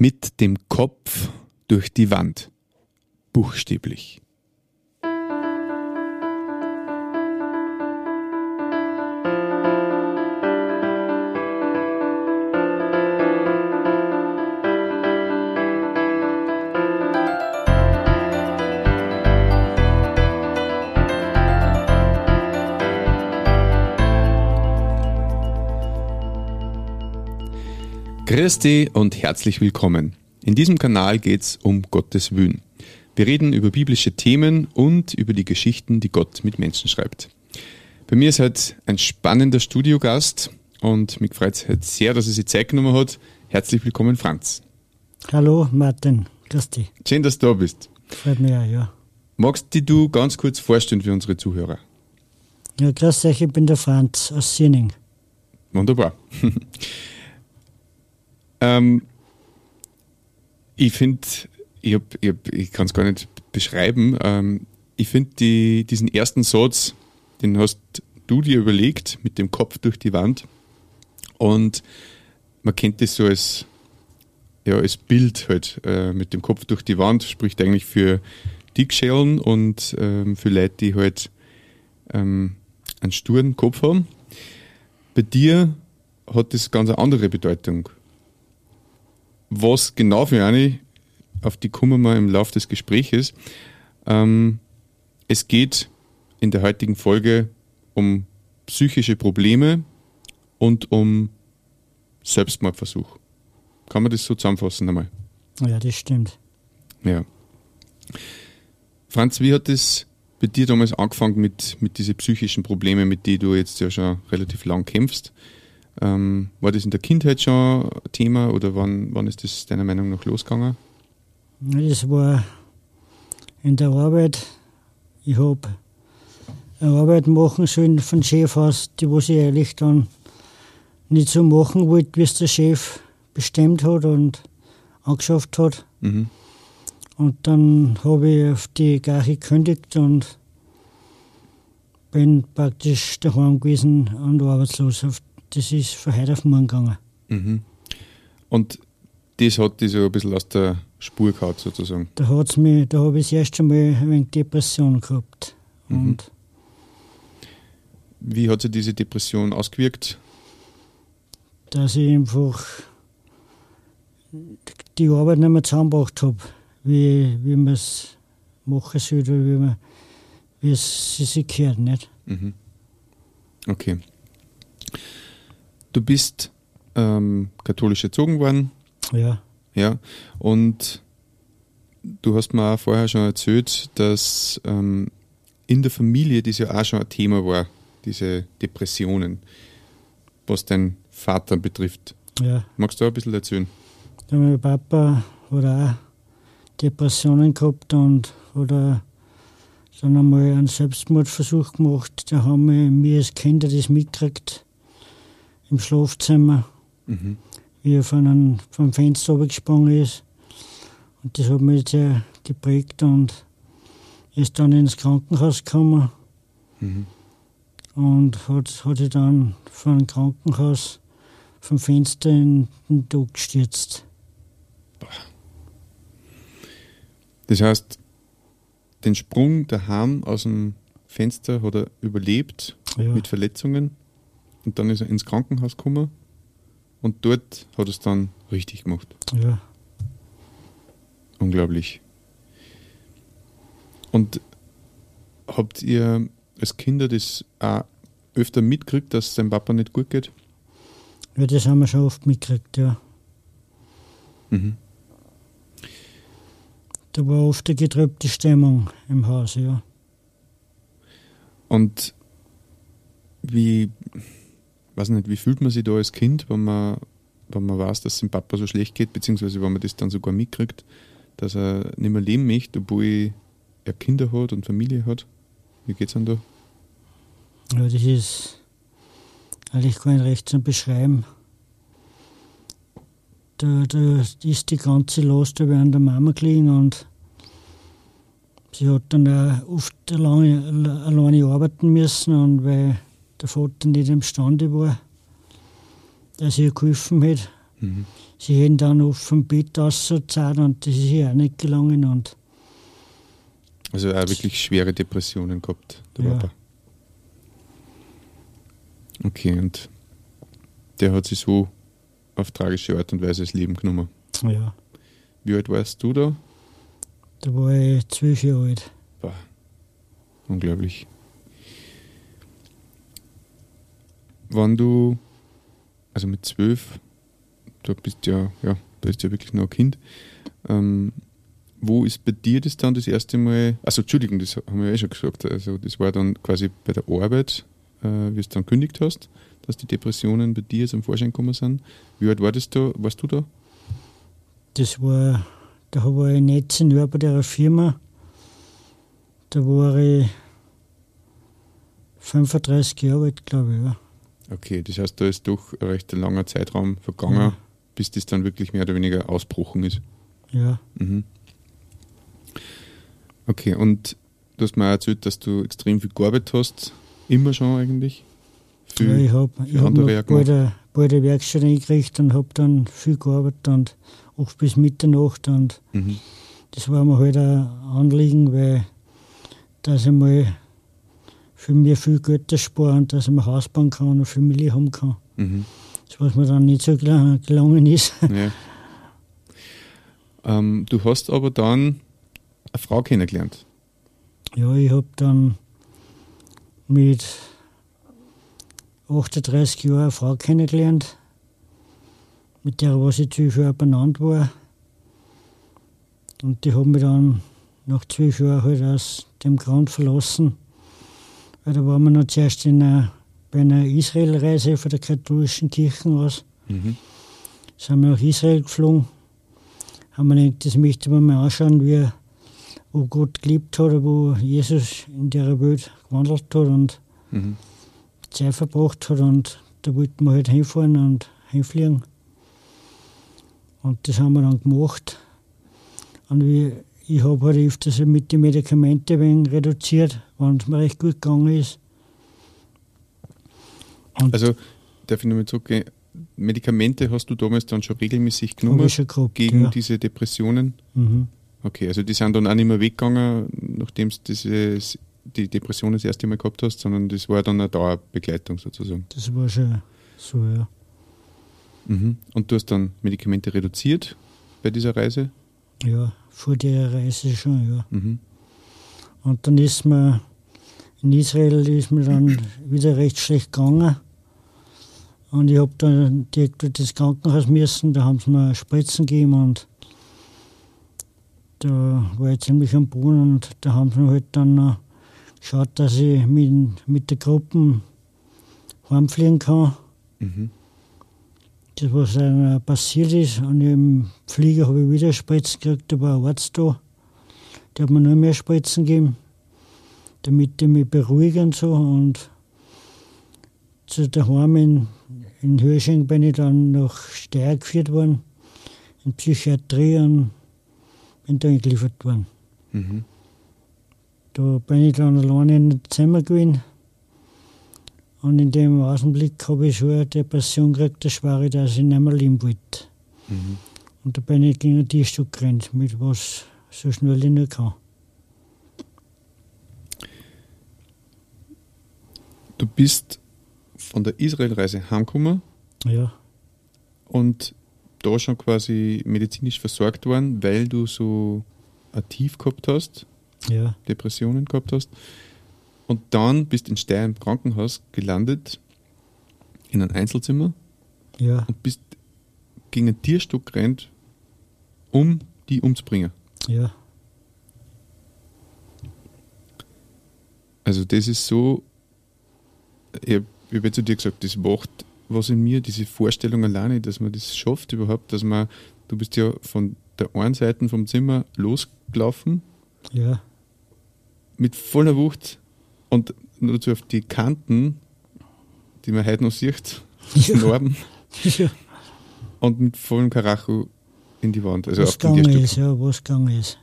Mit dem Kopf durch die Wand. Buchstäblich. Grüß und herzlich willkommen. In diesem Kanal geht es um Gottes Wün. Wir reden über biblische Themen und über die Geschichten, die Gott mit Menschen schreibt. Bei mir ist heute ein spannender Studiogast und mich freut es heute sehr, dass er sich Zeit genommen hat. Herzlich willkommen, Franz. Hallo, Martin. Grüß dich. Schön, dass du da bist. Freut mich auch, ja. Magst du dich ganz kurz vorstellen für unsere Zuhörer? Ja, grüß euch, ich bin der Franz aus Siening. Wunderbar. Ähm, ich finde, ich, ich, ich kann es gar nicht beschreiben. Ähm, ich finde die, diesen ersten Satz, den hast du dir überlegt, mit dem Kopf durch die Wand. Und man kennt das so als, ja, als Bild halt, äh, mit dem Kopf durch die Wand, spricht eigentlich für Dickschellen und ähm, für Leute, die halt ähm, einen sturen Kopf haben. Bei dir hat das ganz eine andere Bedeutung. Was genau für eine, auf die kommen wir im Laufe des Gespräches. Ähm, es geht in der heutigen Folge um psychische Probleme und um Selbstmordversuch. Kann man das so zusammenfassen einmal? Ja, das stimmt. Ja. Franz, wie hat das bei dir damals angefangen mit, mit diesen psychischen Problemen, mit denen du jetzt ja schon relativ lang kämpfst? Ähm, war das in der Kindheit schon Thema oder wann, wann ist das deiner Meinung nach losgegangen? Das war in der Arbeit. Ich habe eine Arbeit machen sollen von Chef aus, die was ich eigentlich dann nicht so machen wollte, wie es der Chef bestimmt hat und angeschafft hat. Mhm. Und dann habe ich auf die Gache gekündigt und bin praktisch daheim gewesen und arbeitslos auf das ist von heute auf morgen gegangen. Mhm. Und das hat dich so ein bisschen aus der Spur gehabt, sozusagen? Da, hat's mich, da habe ich das erste Mal ein wenig Depression gehabt. Mhm. Und Wie hat sich diese Depression ausgewirkt? Dass ich einfach die Arbeit nicht mehr zusammengebracht habe, wie, wie man es machen sollte, wie, man, wie es sich gehört. Nicht? Mhm. Okay. Du bist ähm, katholisch erzogen worden. Ja. Ja. Und du hast mir auch vorher schon erzählt, dass ähm, in der Familie das ja auch schon ein Thema war, diese Depressionen, was dein Vater betrifft. Ja. Magst du auch ein bisschen erzählen? Ja, mein Papa hat auch Depressionen gehabt und hat auch dann einmal einen Selbstmordversuch gemacht. Da haben wir, wir als Kinder das mitgekriegt im Schlafzimmer, mhm. wie er von einem, vom Fenster gesprungen ist. Und das hat mich sehr geprägt und ist dann ins Krankenhaus gekommen mhm. und hat, hat sich dann von dem Krankenhaus vom Fenster in den Tod gestürzt. Das heißt, den Sprung daheim aus dem Fenster hat er überlebt ja. mit Verletzungen und dann ist er ins Krankenhaus gekommen und dort hat er es dann richtig gemacht. Ja. Unglaublich. Und habt ihr als Kinder das auch öfter mitgekriegt, dass es deinem Papa nicht gut geht? Ja, das haben wir schon oft mitgekriegt, ja. Mhm. Da war oft eine getrübte Stimmung im Haus, ja. Und wie, weiß nicht, wie fühlt man sich da als Kind, wenn man, wenn man weiß, dass es dem Papa so schlecht geht, beziehungsweise wenn man das dann sogar mitkriegt, dass er nicht mehr leben möchte, obwohl er Kinder hat und Familie hat? Wie geht es dann da? Ja, das ist eigentlich nicht recht zu beschreiben. Da, da ist die ganze Last über an der Mama gelegen und sie hat dann auch oft alleine, alleine arbeiten müssen und weil der Vater nicht imstande war, dass ihr geholfen hat Mhm. Sie hätten dann auf dem Bett ausgezahlt und das ist ja auch nicht gelungen. Und Also auch wirklich schwere Depressionen gehabt, der Ja. Papa. Okay, und der hat sich so auf tragische Art und Weise das Leben genommen. ja, Wie alt warst du da? da war ich zwölf Jahre alt. Boah, unglaublich. Wann du, also mit zwölf, du bist ja, ja, du bist ja wirklich noch ein Kind, ähm, wo ist bei dir das dann das erste Mal, also Entschuldigung, das haben wir ja eh schon gesagt, also das war dann quasi bei der Arbeit, äh, wie du es dann kündigt hast, dass die Depressionen bei dir zum Vorschein gekommen sind. Wie alt war das da, warst du da? Das war, da war ich 19 Jahre bei der Firma. Da war ich 35 Jahre alt, glaube ich. Ja. Okay, das heißt, da ist doch ein recht langer Zeitraum vergangen, Ja. bis das dann wirklich mehr oder weniger ausbrochen ist. ja. Mhm. Okay, und du hast mir erzählt, dass du extrem viel gearbeitet hast. Immer schon eigentlich. Ja, Viel. ich habe hab noch ja bald eine, bald eine Werkstatt eingekriegt und habe dann viel gearbeitet und auch bis Mitternacht. Und Mhm. das war mir halt ein Anliegen, weil dass ich mal für mir viel Geld spare und dass ich mir ein Haus bauen kann und eine Familie haben kann. Mhm. Das, was mir dann nicht so gel- gelungen ist. Ja. ähm, du hast aber dann eine Frau kennengelernt. Ja, ich habe dann mit 38 Jahren eine Frau kennengelernt, mit der was ich zwölf Jahre benannt war. Und die haben mich dann nach zwölf Jahren halt aus dem Grund verlassen. Da waren wir noch zuerst in einer, bei einer Israelreise von der katholischen Kirche aus. Mhm. Sind wir nach Israel geflogen. Haben wir gedacht, das möchte man mal anschauen, wie wo Gott gelebt hat, wo Jesus in der Welt gewandelt hat und Mhm. Zeit verbracht hat. Und da wollten wir halt hinfahren und hinfliegen. Und das haben wir dann gemacht. Und wie, ich habe halt öfters mit den Medikamenten wenig reduziert, wenn es mir recht gut gegangen ist. Und Also, darf ich nochmal zurückgehen? Medikamente hast du damals dann schon regelmäßig genommen schon gehabt. gegen ja. diese Depressionen? Mhm. Okay, also die sind dann auch nicht mehr weggegangen, nachdem du die Depression das erste Mal gehabt hast, sondern das war dann eine Dauerbegleitung sozusagen. Das war schon so, ja. Mhm. Und du hast dann Medikamente reduziert bei dieser Reise? Ja, vor der Reise schon, ja. Mhm. Und dann ist mir in Israel ist mir dann wieder recht schlecht gegangen. Und ich habe dann direkt in das Krankenhaus müssen, da haben sie mir Spritzen gegeben und da war ich ziemlich am Boden und da haben sie mir halt dann noch geschaut, dass ich mit, mit der Gruppe heimfliegen kann. Mhm. Das, was dann passiert ist. Und im Flieger habe ich wieder Spritzen gekriegt, da war ein Arzt da. Der hat mir noch mehr Spritzen gegeben, damit ich mich beruhige und so. Und zu daheim in, in Hörsching bin ich dann nach Steyr geführt worden, in Psychiatrie und bin da eingeliefert worden. Mhm. Da bin ich dann alleine in Zimmer gewesen. Und in dem Augenblick habe ich schon eine Depression gekriegt, das war ich, dass ich nicht mehr leben wollte. Mhm. Und da bin ich gegen die Stück gerannt, mit was so schnell ich nur kann. Du bist von der Israelreise heimgekommen Ja, und da schon quasi medizinisch versorgt worden, weil du so ein Tief gehabt hast, ja, Depressionen gehabt hast. Und dann bist in Steyr im Krankenhaus gelandet, in ein Einzelzimmer. Ja, und bist gegen einen Tierstock gerannt, um die umzubringen. ja, Also das ist so, ich habe hab jetzt zu dir gesagt, das macht was in mir, diese Vorstellung alleine, dass man das schafft überhaupt, dass man, du bist ja von der einen Seite vom Zimmer losgelaufen, ja, mit voller Wucht und nur auf die Kanten, die man heute noch sieht, Ja. Narben, ja. und mit vollem Karacho in die Wand, also was gegangen ist, ja, was gegangen ist.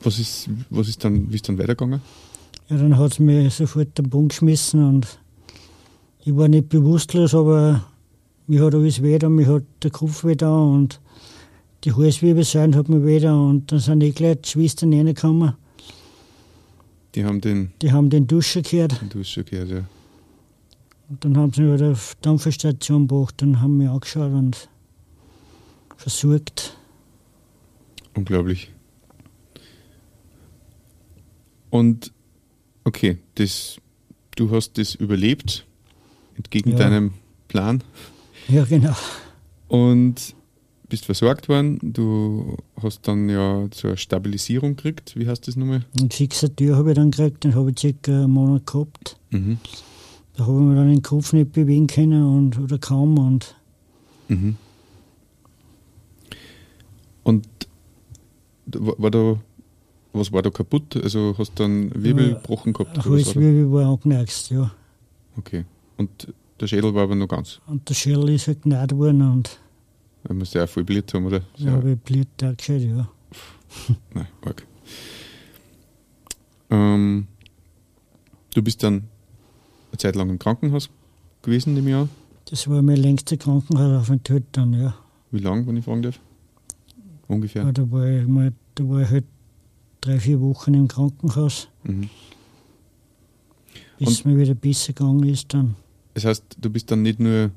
Was ist, was ist dann, wie ist dann weitergegangen? Ja, dann hat es mir sofort den Boden geschmissen und ich war nicht bewusstlos, aber mir hat alles weh da, mir hat der Kopf weh da und die Halswirbelsäule hat mir da und dann sind eh gleich die Schwestern reingekommen. Die haben den, Die haben den Duscher gehört den Dusch schon gehört, ja. und dann haben sie mich wieder auf die Dampferstation gebracht und haben mich angeschaut und versucht. Unglaublich. Und okay, das, du hast das überlebt, entgegen Ja. deinem Plan. Ja, genau. Und bist versorgt worden. Du hast dann ja zur Stabilisierung gekriegt. Wie heißt das nochmal? Und Fixatur habe ich dann gekriegt, den habe ich circa einen Monat gehabt. Mhm. Da habe ich mir dann den Kopf nicht bewegen können und, oder kaum. Und Mhm. Und war da, was war da kaputt? Also hast du dann Wirbel gebrochen gehabt? Halswirbel war angeknackst, ja. Okay. Und der Schädel war aber noch ganz. Und der Schädel ist halt genäht worden und Er muss ja auch voll Blit haben, oder? habe ich Blut da geschaut, ja. Nein, arg. Ähm, du bist dann eine Zeit lang im Krankenhaus gewesen im Jahr. Das war mein längster Krankenhausaufenthalt dann, ja. Wie lang, wenn ich fragen darf? Ungefähr. ja. Da, war ich mal, da war ich halt drei, vier Wochen im Krankenhaus, Mhm. bis es mir wieder besser gegangen ist dann. Das heißt, du bist dann nicht nur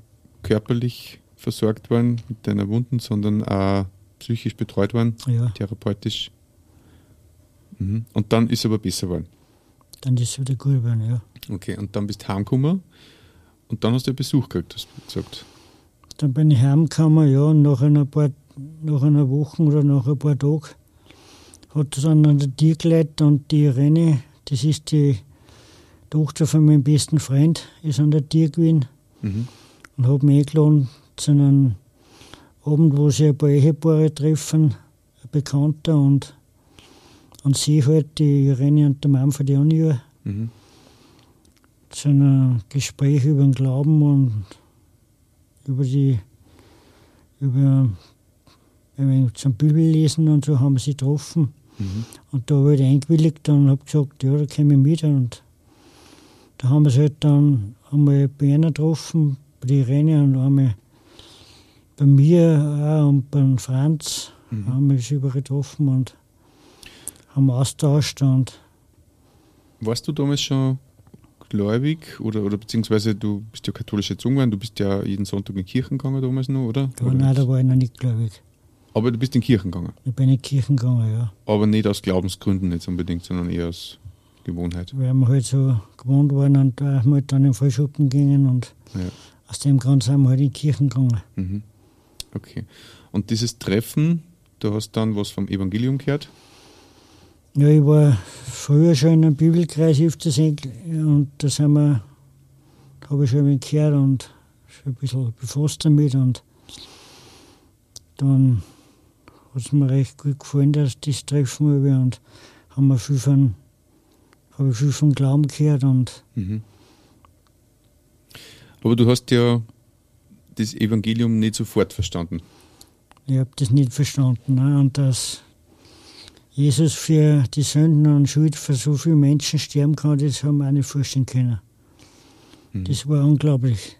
körperlich versorgt worden mit deiner Wunden, sondern auch psychisch betreut worden, Ja, therapeutisch. Mhm. Und dann ist aber besser geworden. dann ist es wieder gut geworden, ja. Okay, und dann bist du heimgekommen und dann hast du Besuch gekriegt, hast du gesagt. Dann bin ich heimgekommen, ja, und nach einer, paar, nach einer Woche oder nach ein paar Tagen hat es dann an der Tür geleitet und die Irene, das ist die Tochter von meinem besten Freund, ist an der Tür gewesen Mhm. und hat mich eingeladen zu einem Abend, wo sich ein paar Ehepaare treffen, Bekannter und an sie halt die Irene und der Mann von die Anja Mhm. zu einem Gespräch über den Glauben und über die, über zum Bibellesen und so haben sie getroffen. Mhm. Und da habe ich eingewilligt und habe gesagt, ja, da komme ich mit. Und da haben wir sie halt dann einmal bei einer getroffen, bei der Irene und einmal bei mir und beim Franz Mhm. haben wir sie überall getroffen und haben austauscht und Warst du damals schon gläubig oder, oder beziehungsweise du bist ja katholisch erzogen worden, du bist ja jeden Sonntag in die Kirchen gegangen damals noch, oder? ja, oder nein, da war ich noch nicht gläubig. Aber du bist in die Kirchen gegangen. Ich bin in die Kirchen gegangen, ja. Aber nicht aus Glaubensgründen jetzt unbedingt, sondern eher aus Gewohnheit. Weil wir halt so gewohnt waren und da wir halt dann in den Vollschuppen gegangen und Ja. aus dem Grund sind wir halt in die Kirchen gegangen. Mhm. Okay. Und dieses Treffen, du hast dann was vom Evangelium gehört? Ja, ich war früher schon in einem Bibelkreis öfters ein- und da sind wir, habe ich schon wenig gehört und schon ein bisschen befasst damit und dann hat es mir recht gut gefallen, dass das Treffen habe und haben wir viel von, habe ich viel vom Glauben gehört und Mhm. Aber du hast ja das Evangelium nicht sofort verstanden. ich habe das nicht verstanden. Ne? Und dass Jesus für die Sünden und Schuld für so viele Menschen sterben kann, das haben wir auch nicht vorstellen können. Mhm. Das war unglaublich.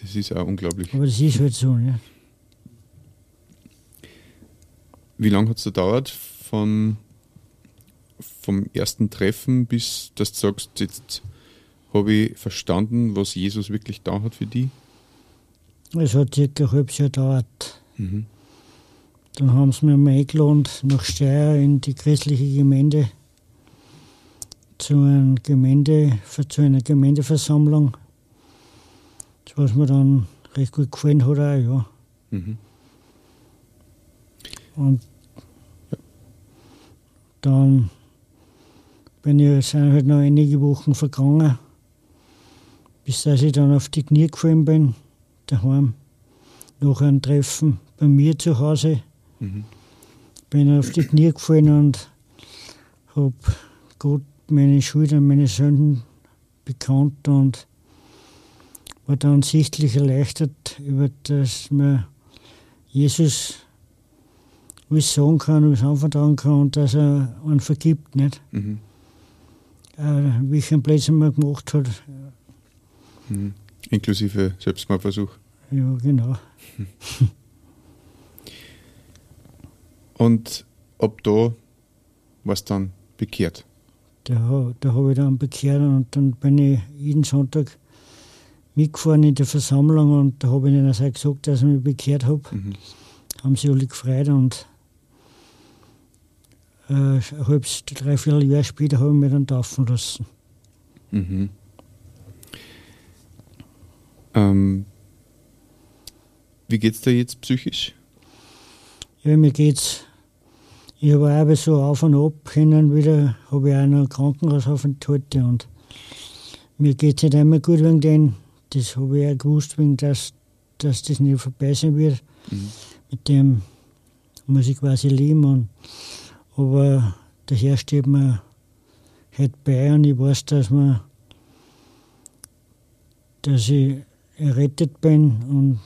Das ist auch unglaublich. Aber das ist halt so. Ne? Wie lange hat es gedauert von, vom ersten Treffen bis dass du sagst, jetzt habe ich verstanden, was Jesus wirklich da hat für die? Es hat circa ein halbes Jahr gedauert. Mhm. Dann haben sie mir mal eingeladen nach Steyr in die christliche Gemeinde zu einer, Gemeinde, zu einer Gemeindeversammlung. Das, was mir dann recht gut gefallen hat, auch, ja. Mhm. Und dann bin ich, sind halt noch einige Wochen vergangen, bis dass ich dann auf die Knie gefallen bin, daheim, nach einem Treffen bei mir zu Hause. Mhm. Bin auf die Knie gefallen und habe Gott meine Schuld und meine Sünden bekannt und war dann sichtlich erleichtert über das mir Jesus alles sagen kann, alles anvertrauen kann und dass er einen vergibt, nicht? Mhm. Äh, welchen Blödsinn man gemacht hat. Mhm. Inklusive Selbstmordversuch. Ja, genau. Und ab da was dann bekehrt? Da, da habe ich dann bekehrt und dann bin ich jeden Sonntag mitgefahren in der Versammlung und da habe ich ihnen auch gesagt, dass ich mich bekehrt habe. Mhm. Haben sie alle gefreut und äh, ein halbes, dreiviertel Jahr später habe ich mich dann taufen lassen. Mhm. Ähm, wie geht es dir jetzt psychisch? Ja, mir geht's. Ich habe auch so auf und ab können wieder, habe ich auch noch Krankenhausaufenthalte und mir geht es nicht einmal gut wegen dem. Das habe ich auch gewusst, wegen dass, dass das nicht vorbei sein wird. Mhm. Mit dem muss ich quasi leben. Und, aber der Herr steht mir halt bei und ich weiß, dass, man, dass ich errettet bin und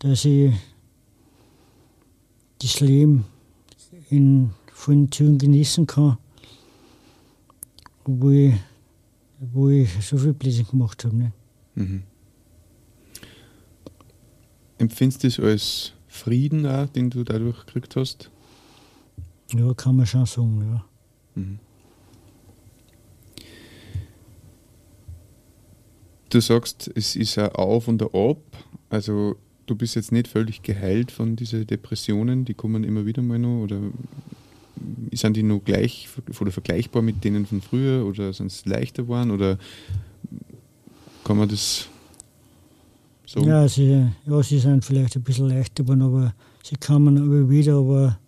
dass ich das Leben in vollen Zügen genießen kann, obwohl ich, wo ich so viel Blödsinn gemacht habe. Ne? Mhm. Empfindest du das als Frieden auch, den du dadurch gekriegt hast? Ja, kann man schon sagen, ja. Mhm. Du sagst, es ist ein Auf und ein Ab. Also du bist jetzt nicht völlig geheilt von diesen Depressionen, die kommen immer wieder mal noch oder sind die noch gleich oder vergleichbar mit denen von früher oder sind es leichter geworden oder kann man das so? Ja sie, ja, sie sind vielleicht ein bisschen leichter geworden, aber sie kommen aber wieder, aber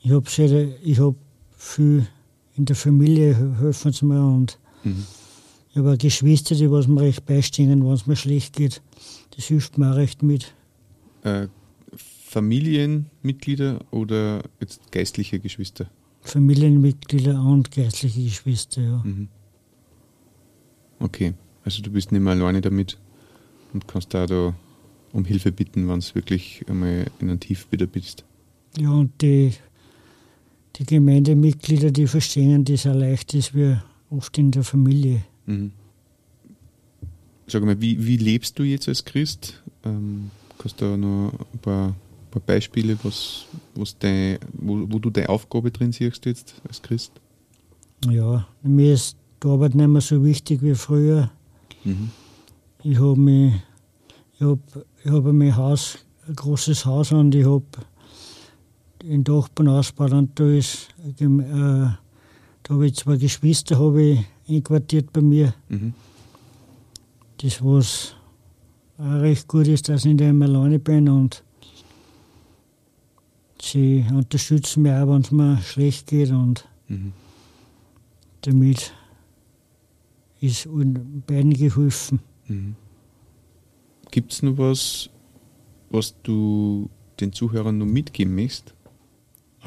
ich habe ich hab viel in der Familie helfen sie mir und mhm. Habe Geschwister, die was mir recht beistehen, wenn es mir schlecht geht. Das hilft mir auch recht mit. Äh, Familienmitglieder oder jetzt geistliche Geschwister? Familienmitglieder und geistliche Geschwister, ja. Mhm. Okay, also du bist nicht mehr alleine damit und kannst da, da um Hilfe bitten, wenn es wirklich einmal in einem Tief wieder bist. Ja, und die, die Gemeindemitglieder, die verstehen das auch leicht, ist wie oft in der Familie. Mhm. Sag mal, wie, wie lebst du jetzt als Christ? Ähm, kannst du noch ein paar, paar Beispiele, was, was dein, wo, wo du deine Aufgabe drin siehst jetzt als Christ? Ja, mir ist die Arbeit nicht mehr so wichtig wie früher. Mhm. Ich habe mich, ich habe ich hab mein Haus, ein großes Haus und ich habe den Dachboden ausgebaut und da ist, äh, da habe ich zwei Geschwister, habe ich einquartiert bei mir. Mhm. Das, was auch recht gut ist, dass ich nicht immer alleine bin und sie unterstützen mich auch, wenn es mir schlecht geht und mhm. damit ist beiden geholfen. Mhm. Gibt es noch was, was du den Zuhörern noch mitgeben möchtest?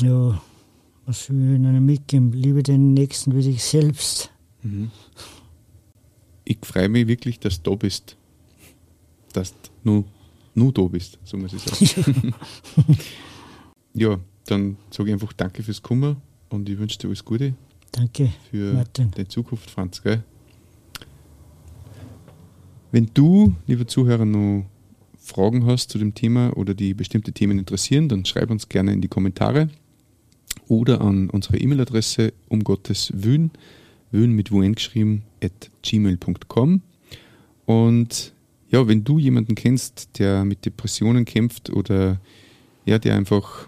Ja, was will ich ihnen mitgeben? Liebe den Nächsten wie dich selbst. Mhm. Ich freue mich wirklich, dass du da bist. Dass du nur da bist, so muss ich sagen. ja, dann sage ich einfach Danke fürs Kummer und ich wünsche dir alles Gute. Danke. Für Martin. die Zukunft, Franz. Gell? Wenn du, lieber Zuhörer, noch Fragen hast zu dem Thema oder die bestimmte Themen interessieren, dann schreib uns gerne in die Kommentare oder an unsere E-Mail-Adresse um Wön mit wun geschrieben, at gmail.com. Und ja, wenn du jemanden kennst, der mit Depressionen kämpft oder ja, der einfach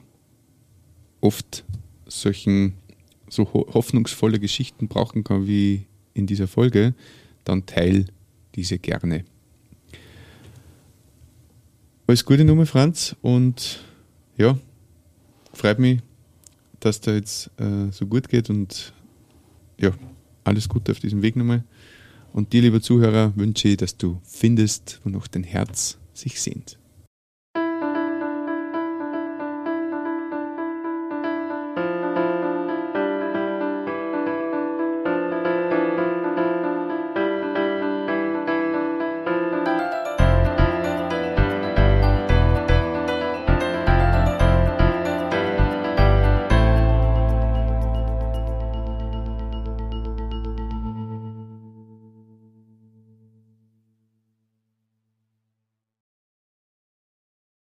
oft solchen so hoffnungsvolle Geschichten brauchen kann wie in dieser Folge, dann teil diese gerne. Alles Gute Nummer, Franz, und ja, freut mich, dass da jetzt äh, so gut geht und ja, alles Gute auf diesem Weg nochmal. Und dir, lieber Zuhörer, wünsche ich, dass du findest, wo noch dein Herz sich sehnt.